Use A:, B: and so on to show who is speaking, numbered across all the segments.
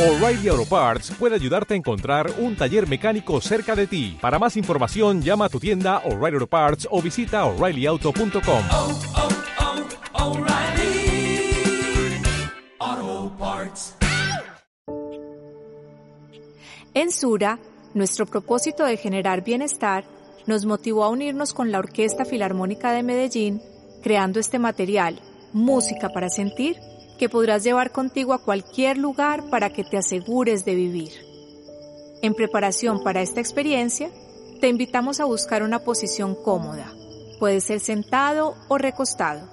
A: O'Reilly Auto Parts puede ayudarte a encontrar un taller mecánico cerca de ti. Para más información, llama a tu tienda O'Reilly Auto Parts o visita oreillyauto.com.
B: oh, oh, Parts.
C: En Sura, nuestro propósito de generar bienestar nos motivó a unirnos con la Orquesta Filarmónica de Medellín, creando este material, Música para Sentir, que podrás llevar contigo a cualquier lugar para que te asegures de vivir. En preparación para esta experiencia, te invitamos a buscar una posición cómoda. Puede ser sentado o recostado.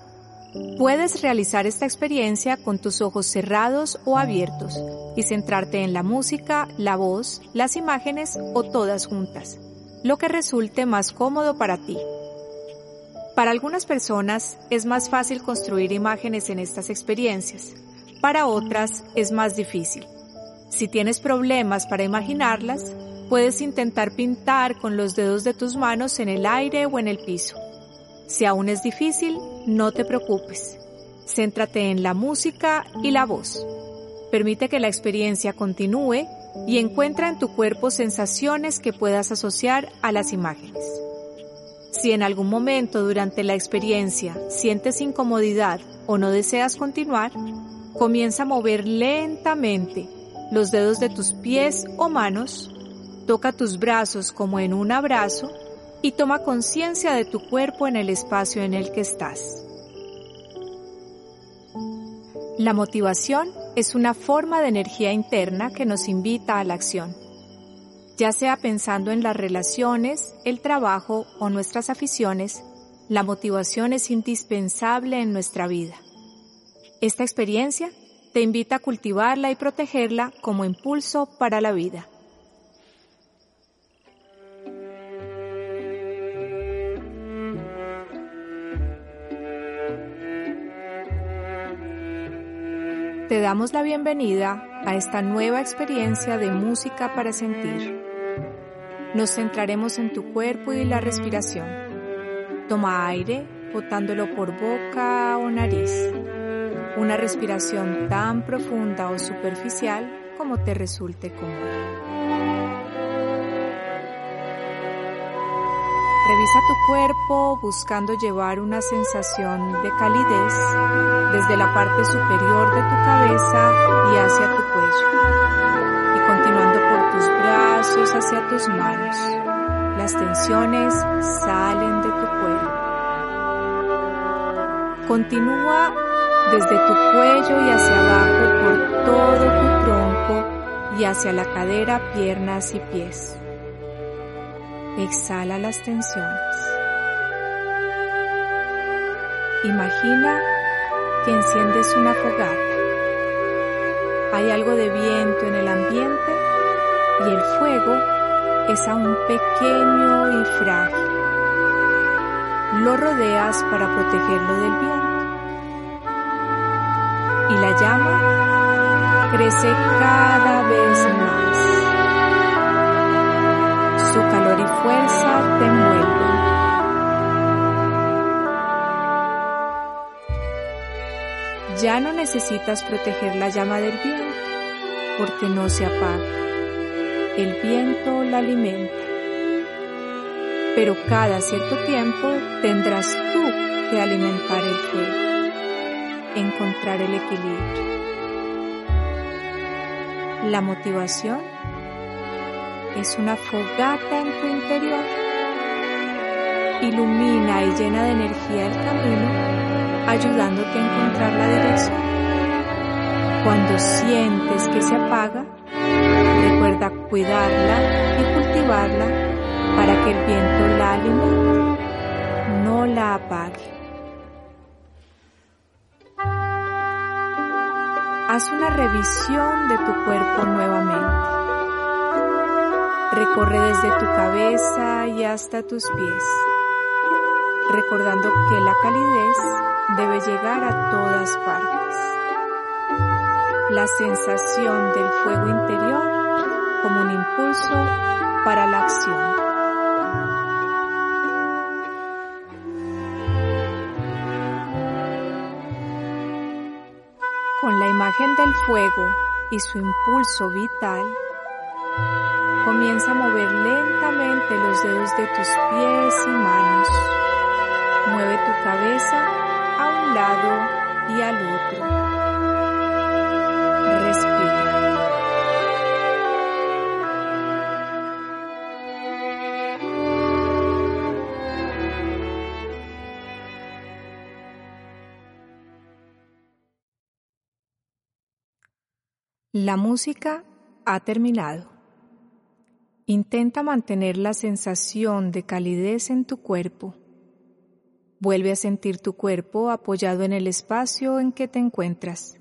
C: Puedes realizar esta experiencia con tus ojos cerrados o abiertos y centrarte en la música, la voz, las imágenes o todas juntas, lo que resulte más cómodo para ti. Para algunas personas es más fácil construir imágenes en estas experiencias, para otras es más difícil. Si tienes problemas para imaginarlas, puedes intentar pintar con los dedos de tus manos en el aire o en el piso. Si aún es difícil, no te preocupes. Céntrate en la música y la voz. Permite que la experiencia continúe y encuentra en tu cuerpo sensaciones que puedas asociar a las imágenes. Si en algún momento durante la experiencia sientes incomodidad o no deseas continuar, comienza a mover lentamente los dedos de tus pies o manos, toca tus brazos como en un abrazo y toma conciencia de tu cuerpo en el espacio en el que estás. La motivación es una forma de energía interna que nos invita a la acción. Ya sea pensando en las relaciones, el trabajo o nuestras aficiones, la motivación es indispensable en nuestra vida. Esta experiencia te invita a cultivarla y protegerla como impulso para la vida. Te damos la bienvenida a esta nueva experiencia de música para sentir. Nos centraremos en tu cuerpo y la respiración. Toma aire botándolo por boca o nariz. Una respiración tan profunda o superficial como te resulte cómoda. Revisa tu cuerpo buscando llevar una sensación de calidez desde la parte superior de tu cabeza y hacia tu cuello hacia tus manos. Las tensiones salen de tu cuello. Continúa desde tu cuello y hacia abajo por todo tu tronco y hacia la cadera, piernas y pies. Exhala las tensiones. Imagina que enciendes una fogata. Hay algo de viento en el ambiente y el fuego es aún pequeño y frágil. Lo rodeas para protegerlo del viento. Y la llama crece cada vez más. Su calor y fuerza te envuelven. Ya no necesitas proteger la llama del viento porque no se apaga. El viento la alimenta. Pero cada cierto tiempo tendrás tú que alimentar el fuego, encontrar el equilibrio. La motivación es una fogata en tu interior. Ilumina y llena de energía el camino, ayudándote a encontrar la dirección. Cuando sientes que se apaga, cuidarla y cultivarla para que el viento la alimente, no la apague. Haz una revisión de tu cuerpo nuevamente. Recorre desde tu cabeza y hasta tus pies, recordando que la calidez debe llegar a todas partes. La sensación del fuego interior como un impulso para la acción. Con la imagen del fuego y su impulso vital, comienza a mover lentamente los dedos de tus pies y manos. Mueve tu cabeza a un lado y al otro. Respira. La música ha terminado. Intenta mantener la sensación de calidez en tu cuerpo. Vuelve a sentir tu cuerpo apoyado en el espacio en que te encuentras.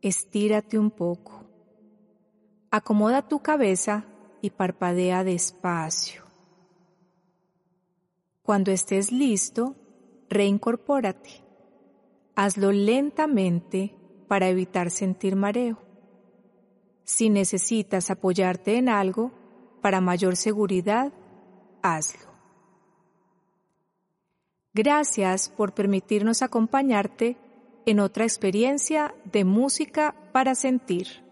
C: Estírate un poco. Acomoda tu cabeza y parpadea despacio. Cuando estés listo, reincorpórate. Hazlo lentamente para evitar sentir mareo. Si necesitas apoyarte en algo, para mayor seguridad, hazlo. Gracias por permitirnos acompañarte en otra experiencia de música para sentir.